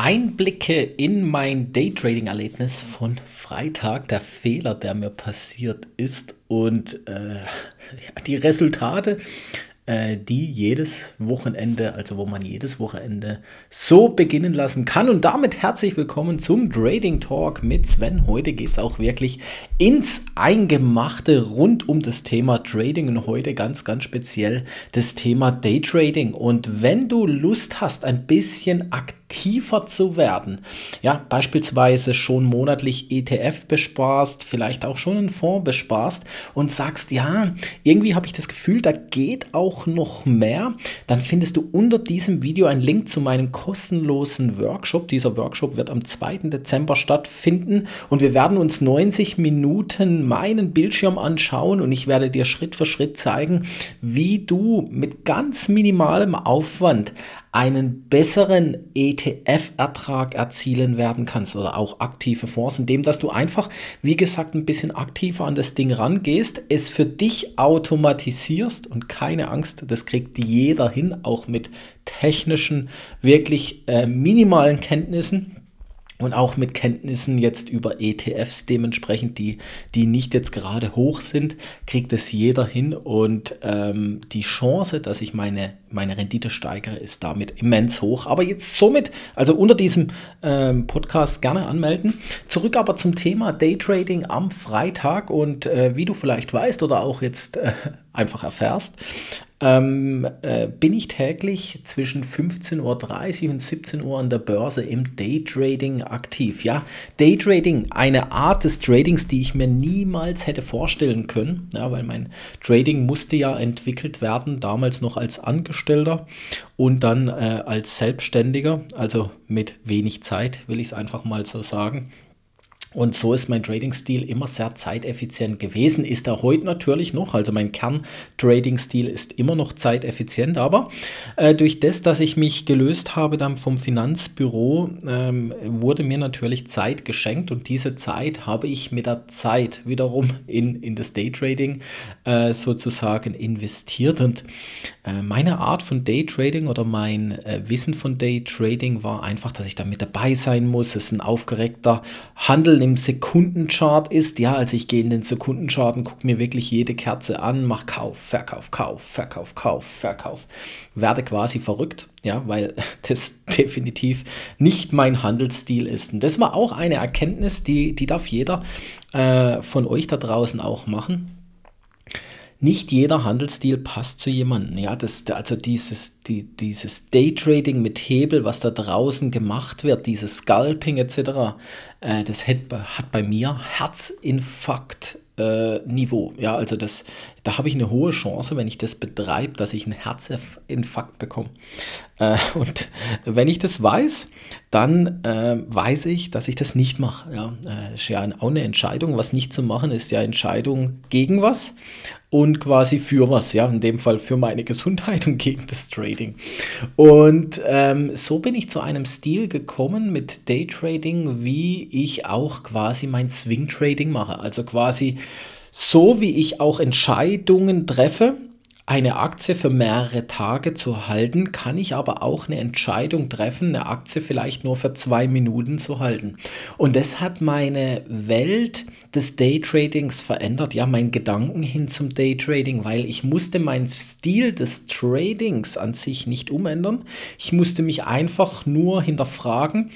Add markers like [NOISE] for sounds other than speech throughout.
Einblicke in mein Daytrading-Erlebnis von Freitag, der Fehler, der mir passiert ist und äh, die Resultate, äh, die jedes Wochenende, also wo man jedes Wochenende so beginnen lassen kann. Und damit herzlich willkommen zum Trading Talk mit Sven. Heute geht es auch wirklich ins Eingemachte rund um das Thema Trading und heute ganz, ganz speziell das Thema Daytrading. Und wenn du Lust hast, ein bisschen aktiv aktiver zu werden. Ja, beispielsweise schon monatlich ETF besparst, vielleicht auch schon einen Fonds besparst und sagst, ja, irgendwie habe ich das Gefühl, da geht auch noch mehr, dann findest du unter diesem Video einen Link zu meinem kostenlosen Workshop. Dieser Workshop wird am 2. Dezember stattfinden und wir werden uns 90 Minuten meinen Bildschirm anschauen und ich werde dir Schritt für Schritt zeigen, wie du mit ganz minimalem Aufwand einen besseren ETF-Ertrag erzielen werden kannst oder auch aktive Fonds, indem dass du einfach, wie gesagt, ein bisschen aktiver an das Ding rangehst, es für dich automatisierst und keine Angst, das kriegt jeder hin, auch mit technischen, wirklich äh, minimalen Kenntnissen und auch mit Kenntnissen jetzt über ETFs dementsprechend, die, die nicht jetzt gerade hoch sind, kriegt es jeder hin und ähm, die Chance, dass ich meine, meine Rendite steigere, ist damit immens hoch. Aber jetzt somit, also unter diesem ähm, Podcast gerne anmelden. Zurück aber zum Thema Daytrading am Freitag und äh, wie du vielleicht weißt oder auch jetzt äh, einfach erfährst, ähm, äh, bin ich täglich zwischen 15.30 Uhr und 17 Uhr an der Börse im Daytrading aktiv. Ja, Daytrading, eine Art des Tradings, die ich mir niemals hätte vorstellen können, ja, weil mein Trading musste ja entwickelt werden, damals noch als Angestellter und dann äh, als Selbstständiger, also mit wenig Zeit, will ich es einfach mal so sagen. Und so ist mein Trading-Stil immer sehr zeiteffizient gewesen. Ist er heute natürlich noch. Also mein Kern-Trading-Stil ist immer noch zeiteffizient. Aber äh, durch das, dass ich mich gelöst habe dann vom Finanzbüro, ähm, wurde mir natürlich Zeit geschenkt. Und diese Zeit habe ich mit der Zeit wiederum in, in das Daytrading äh, sozusagen investiert. Und meine Art von Daytrading oder mein äh, Wissen von Daytrading war einfach, dass ich da mit dabei sein muss. Es ein aufgeregter Handel im Sekundenchart ist. Ja, also ich gehe in den Sekundenchart und gucke mir wirklich jede Kerze an, mache Kauf, Verkauf, Kauf, Verkauf, Kauf, Verkauf. Werde quasi verrückt, ja, weil [LAUGHS] das definitiv nicht mein Handelsstil ist. Und das war auch eine Erkenntnis, die, die darf jeder äh, von euch da draußen auch machen nicht jeder Handelsstil passt zu jemandem. Ja, das, also dieses, die, dieses Daytrading mit Hebel, was da draußen gemacht wird, dieses Scalping etc., äh, das hat, hat bei mir Herzinfarkt äh. Ja, also das, da habe ich eine hohe Chance, wenn ich das betreibe, dass ich einen Herzinfarkt bekomme. Äh, und wenn ich das weiß, dann äh, weiß ich, dass ich das nicht mache. Ja, äh, ist ja auch eine Entscheidung. Was nicht zu machen, ist ja Entscheidung gegen was und quasi für was, ja, in dem Fall für meine Gesundheit und gegen das Trading. Und ähm, so bin ich zu einem Stil gekommen mit Daytrading, wie ich auch quasi mein Swing Trading mache. Also quasi so, wie ich auch Entscheidungen treffe, eine Aktie für mehrere Tage zu halten, kann ich aber auch eine Entscheidung treffen, eine Aktie vielleicht nur für zwei Minuten zu halten. Und das hat meine Welt des Daytradings verändert, ja, mein Gedanken hin zum Daytrading, weil ich musste meinen Stil des Tradings an sich nicht umändern. Ich musste mich einfach nur hinterfragen,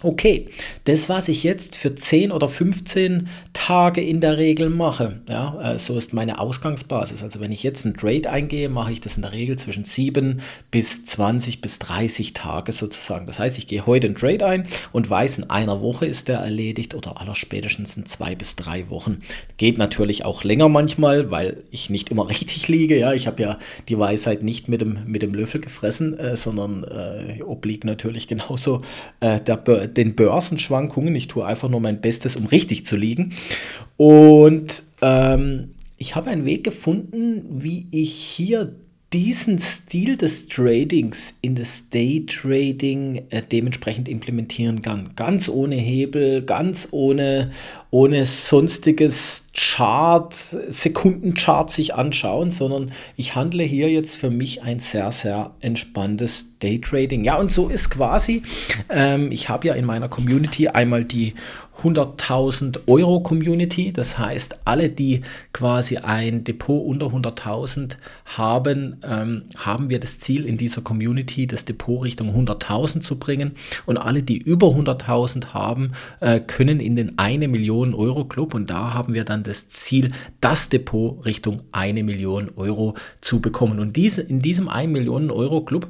Okay, das, was ich jetzt für 10 oder 15 Tage in der Regel mache, ja, äh, so ist meine Ausgangsbasis. Also wenn ich jetzt einen Trade eingehe, mache ich das in der Regel zwischen 7 bis 20 bis 30 Tage sozusagen. Das heißt, ich gehe heute einen Trade ein und weiß, in einer Woche ist der erledigt oder allerspätestens in zwei bis drei Wochen. Geht natürlich auch länger manchmal, weil ich nicht immer [LAUGHS] richtig liege. Ja, ich habe ja die Weisheit nicht mit dem, mit dem Löffel gefressen, äh, sondern äh, obliegt natürlich genauso äh, der den Börsenschwankungen. Ich tue einfach nur mein Bestes, um richtig zu liegen. Und ähm, ich habe einen Weg gefunden, wie ich hier diesen Stil des Tradings in das Daytrading äh, dementsprechend implementieren kann. Ganz ohne Hebel, ganz ohne, ohne sonstiges Chart, Sekundenchart sich anschauen, sondern ich handle hier jetzt für mich ein sehr, sehr entspanntes Daytrading. Ja, und so ist quasi, ähm, ich habe ja in meiner Community einmal die 100.000 Euro Community. Das heißt, alle, die quasi ein Depot unter 100.000 haben, ähm, haben wir das Ziel in dieser Community, das Depot Richtung 100.000 zu bringen. Und alle, die über 100.000 haben, äh, können in den 1 Million Euro Club. Und da haben wir dann das Ziel, das Depot Richtung 1 Million Euro zu bekommen. Und diese, in diesem 1 Million Euro Club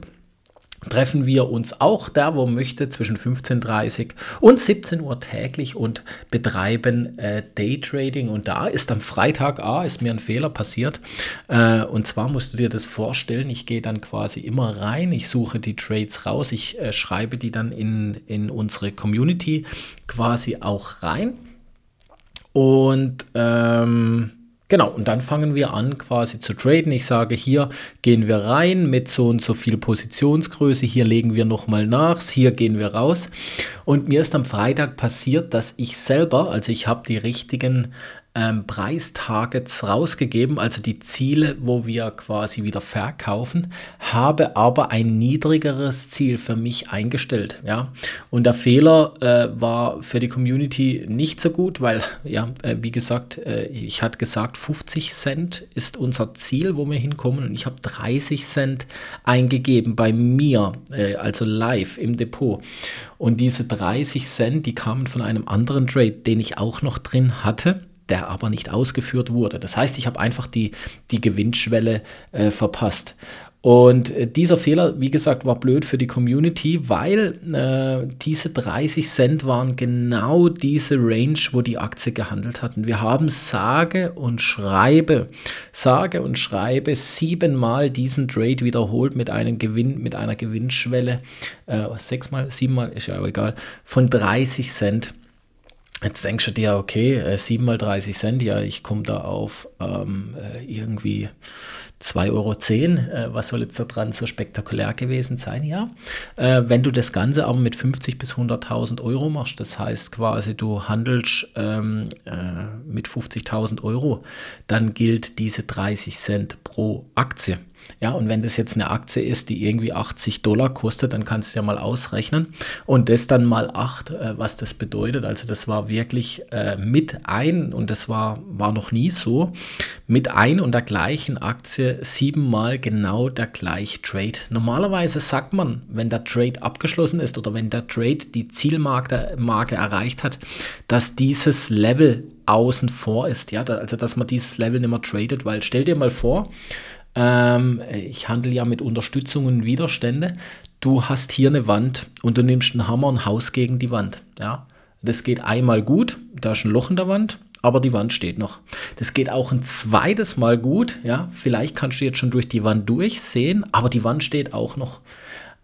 treffen wir uns auch da, wo möchte, zwischen 15.30 und 17 Uhr täglich und betreiben äh, Daytrading. Und da ist am Freitag, ah, ist mir ein Fehler passiert. Äh, und zwar musst du dir das vorstellen, ich gehe dann quasi immer rein, ich suche die Trades raus, ich äh, schreibe die dann in, in unsere Community quasi auch rein. Und ähm, Genau, und dann fangen wir an quasi zu traden. Ich sage, hier gehen wir rein mit so und so viel Positionsgröße, hier legen wir nochmal nach, hier gehen wir raus. Und mir ist am Freitag passiert, dass ich selber, also ich habe die richtigen ähm, Preistargets rausgegeben, also die Ziele, wo wir quasi wieder verkaufen, habe aber ein niedrigeres Ziel für mich eingestellt. Ja? Und der Fehler äh, war für die Community nicht so gut, weil, [LAUGHS] ja, äh, wie gesagt, äh, ich hatte gesagt, 50 Cent ist unser Ziel, wo wir hinkommen und ich habe 30 Cent eingegeben bei mir, äh, also live im Depot. Und diese 30 Cent, die kamen von einem anderen Trade, den ich auch noch drin hatte der aber nicht ausgeführt wurde. Das heißt, ich habe einfach die, die Gewinnschwelle äh, verpasst. Und äh, dieser Fehler, wie gesagt, war blöd für die Community, weil äh, diese 30 Cent waren genau diese Range, wo die Aktie gehandelt hat. Und wir haben sage und schreibe, sage und schreibe siebenmal diesen Trade wiederholt mit einem Gewinn, mit einer Gewinnschwelle, äh, sechsmal, siebenmal, ist ja auch egal, von 30 Cent. Jetzt denkst du dir, okay, 7 äh, mal 30 Cent, ja, ich komme da auf ähm, äh, irgendwie 2,10 Euro. Äh, was soll jetzt da dran so spektakulär gewesen sein? Ja, äh, wenn du das Ganze aber mit 50 bis 100.000 Euro machst, das heißt quasi du handelst ähm, äh, mit 50.000 Euro, dann gilt diese 30 Cent pro Aktie. Ja, und wenn das jetzt eine Aktie ist, die irgendwie 80 Dollar kostet, dann kannst du ja mal ausrechnen und das dann mal 8, äh, was das bedeutet. Also das war wirklich äh, mit ein und das war, war noch nie so, mit ein und der gleichen Aktie siebenmal genau der gleiche Trade. Normalerweise sagt man, wenn der Trade abgeschlossen ist oder wenn der Trade die Zielmarke Marke erreicht hat, dass dieses Level außen vor ist, ja, also dass man dieses Level nicht mehr tradet, weil stell dir mal vor, ähm, ich handle ja mit Unterstützung und Widerstände. Du hast hier eine Wand und du nimmst einen Hammer und Haus gegen die Wand. Ja? Das geht einmal gut, da ist ein Loch in der Wand, aber die Wand steht noch. Das geht auch ein zweites Mal gut, ja. Vielleicht kannst du jetzt schon durch die Wand durchsehen, aber die Wand steht auch noch.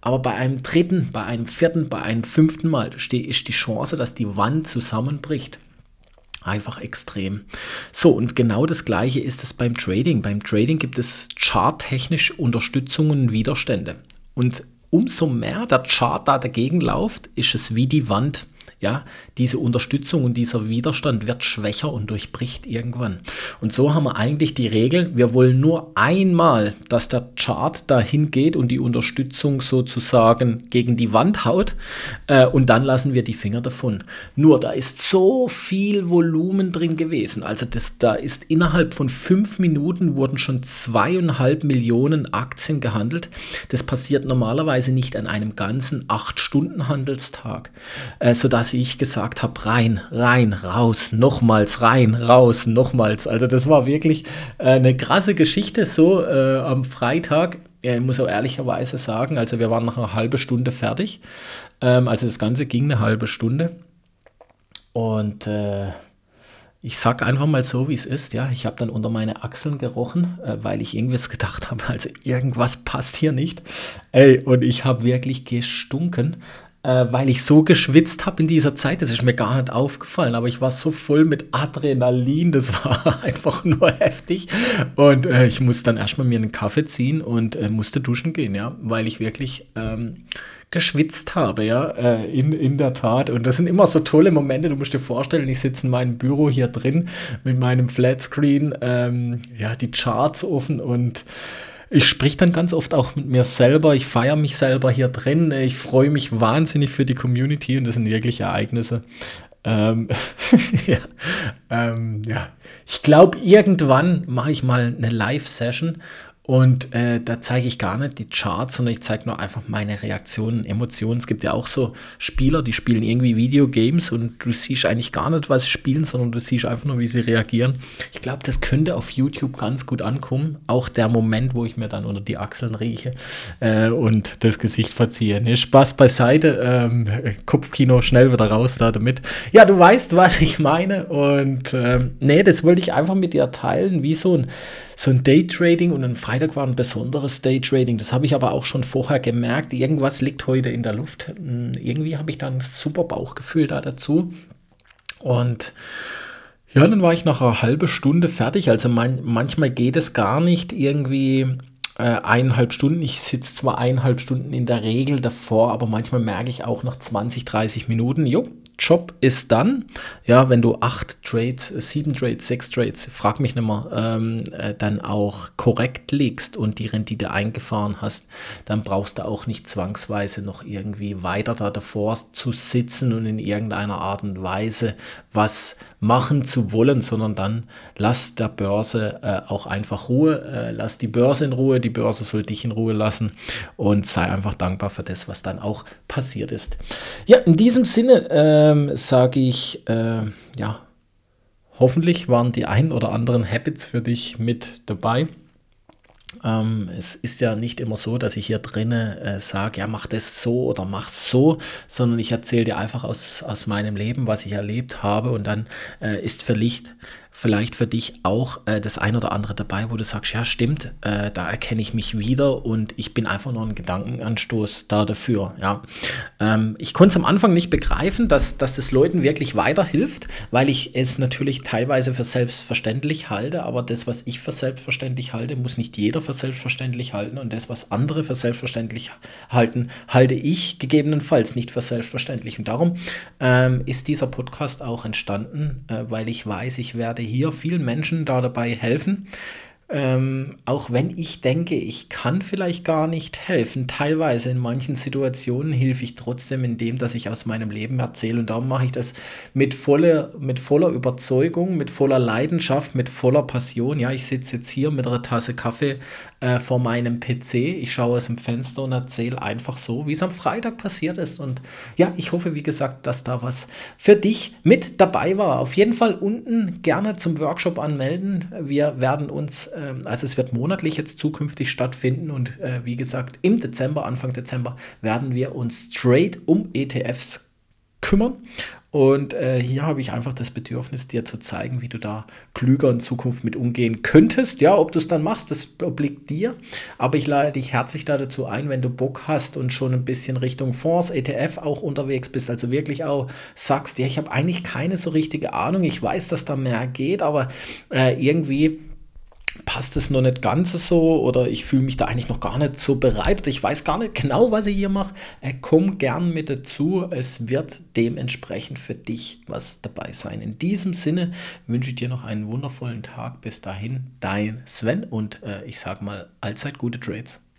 Aber bei einem dritten, bei einem vierten, bei einem fünften Mal ist die Chance, dass die Wand zusammenbricht einfach extrem. So, und genau das gleiche ist es beim Trading. Beim Trading gibt es charttechnisch Unterstützungen und Widerstände. Und umso mehr der Chart da dagegen läuft, ist es wie die Wand. Ja, diese Unterstützung und dieser Widerstand wird schwächer und durchbricht irgendwann. Und so haben wir eigentlich die Regel, wir wollen nur einmal, dass der Chart dahin geht und die Unterstützung sozusagen gegen die Wand haut äh, und dann lassen wir die Finger davon. Nur da ist so viel Volumen drin gewesen. Also das, da ist innerhalb von fünf Minuten wurden schon zweieinhalb Millionen Aktien gehandelt. Das passiert normalerweise nicht an einem ganzen acht Stunden Handelstag, äh, sodass ich gesagt habe, rein, rein, raus, nochmals, rein, raus, nochmals. Also das war wirklich äh, eine krasse Geschichte so äh, am Freitag. Ja, ich muss auch ehrlicherweise sagen, also wir waren nach einer halben Stunde fertig. Ähm, also das Ganze ging eine halbe Stunde. Und äh, ich sag einfach mal so, wie es ist. Ja, ich habe dann unter meine Achseln gerochen, äh, weil ich irgendwas gedacht habe, also irgendwas passt hier nicht. Ey, und ich habe wirklich gestunken äh, weil ich so geschwitzt habe in dieser Zeit. Das ist mir gar nicht aufgefallen, aber ich war so voll mit Adrenalin, das [LAUGHS] war einfach nur heftig. Und äh, ich musste dann erstmal mir einen Kaffee ziehen und äh, musste duschen gehen, ja, weil ich wirklich ähm, geschwitzt habe, ja, äh, in, in der Tat. Und das sind immer so tolle Momente. Du musst dir vorstellen, ich sitze in meinem Büro hier drin mit meinem Flatscreen, ähm, ja, die Charts offen und ich sprich dann ganz oft auch mit mir selber. Ich feiere mich selber hier drin. Ich freue mich wahnsinnig für die Community und das sind wirklich Ereignisse. Ähm, [LAUGHS] ja, ähm, ja. Ich glaube, irgendwann mache ich mal eine Live-Session und äh, da zeige ich gar nicht die Charts, sondern ich zeige nur einfach meine Reaktionen, Emotionen. Es gibt ja auch so Spieler, die spielen irgendwie Videogames und du siehst eigentlich gar nicht, was sie spielen, sondern du siehst einfach nur, wie sie reagieren. Ich glaube, das könnte auf YouTube ganz gut ankommen. Auch der Moment, wo ich mir dann unter die Achseln rieche äh, und das Gesicht verziehe. Ne, Spaß beiseite. Ähm, Kopfkino schnell wieder raus da damit. Ja, du weißt, was ich meine. Und ähm, nee, das wollte ich einfach mit dir teilen, wie so ein so ein Daytrading und ein Freitag war ein besonderes Daytrading. Das habe ich aber auch schon vorher gemerkt. Irgendwas liegt heute in der Luft. Hm, irgendwie habe ich da ein super Bauchgefühl da dazu. Und ja, dann war ich nach einer halben Stunde fertig. Also man, manchmal geht es gar nicht irgendwie äh, eineinhalb Stunden. Ich sitze zwar eineinhalb Stunden in der Regel davor, aber manchmal merke ich auch nach 20, 30 Minuten, jo, Job ist dann, ja, wenn du acht Trades, sieben Trades, sechs Trades, frag mich nicht mehr, ähm, äh, dann auch korrekt liegst und die Rendite eingefahren hast, dann brauchst du auch nicht zwangsweise noch irgendwie weiter da davor zu sitzen und in irgendeiner Art und Weise was machen zu wollen, sondern dann lass der Börse äh, auch einfach Ruhe, äh, lass die Börse in Ruhe, die Börse soll dich in Ruhe lassen und sei einfach dankbar für das, was dann auch passiert ist. Ja, in diesem Sinne ähm, sage ich, äh, ja, hoffentlich waren die ein oder anderen Habits für dich mit dabei. Ähm, es ist ja nicht immer so, dass ich hier drinnen äh, sage, ja, mach das so oder mach so, sondern ich erzähle dir einfach aus, aus meinem Leben, was ich erlebt habe und dann äh, ist vielleicht vielleicht für dich auch äh, das ein oder andere dabei, wo du sagst, ja stimmt, äh, da erkenne ich mich wieder und ich bin einfach nur ein Gedankenanstoß da dafür. Ja. Ähm, ich konnte es am Anfang nicht begreifen, dass, dass das Leuten wirklich weiterhilft, weil ich es natürlich teilweise für selbstverständlich halte, aber das, was ich für selbstverständlich halte, muss nicht jeder für selbstverständlich halten und das, was andere für selbstverständlich halten, halte ich gegebenenfalls nicht für selbstverständlich. Und darum ähm, ist dieser Podcast auch entstanden, äh, weil ich weiß, ich werde hier vielen Menschen da dabei helfen. Ähm, auch wenn ich denke, ich kann vielleicht gar nicht helfen, teilweise in manchen Situationen hilfe ich trotzdem, indem dass ich aus meinem Leben erzähle. Und darum mache ich das mit voller, mit voller Überzeugung, mit voller Leidenschaft, mit voller Passion. Ja, ich sitze jetzt hier mit einer Tasse Kaffee äh, vor meinem PC. Ich schaue aus dem Fenster und erzähle einfach so, wie es am Freitag passiert ist. Und ja, ich hoffe, wie gesagt, dass da was für dich mit dabei war. Auf jeden Fall unten gerne zum Workshop anmelden. Wir werden uns, also es wird monatlich jetzt zukünftig stattfinden und äh, wie gesagt, im Dezember, Anfang Dezember, werden wir uns straight um ETFs kümmern und äh, hier habe ich einfach das Bedürfnis, dir zu zeigen, wie du da klüger in Zukunft mit umgehen könntest. Ja, ob du es dann machst, das obliegt dir. Aber ich lade dich herzlich da dazu ein, wenn du Bock hast und schon ein bisschen Richtung Fonds, ETF auch unterwegs bist, also wirklich auch sagst, ja, ich habe eigentlich keine so richtige Ahnung. Ich weiß, dass da mehr geht, aber äh, irgendwie passt es noch nicht ganz so oder ich fühle mich da eigentlich noch gar nicht so bereit oder ich weiß gar nicht genau, was ich hier mache, äh, komm gern mit dazu. Es wird dementsprechend für dich was dabei sein. In diesem Sinne wünsche ich dir noch einen wundervollen Tag. Bis dahin, dein Sven und äh, ich sage mal allzeit gute Trades.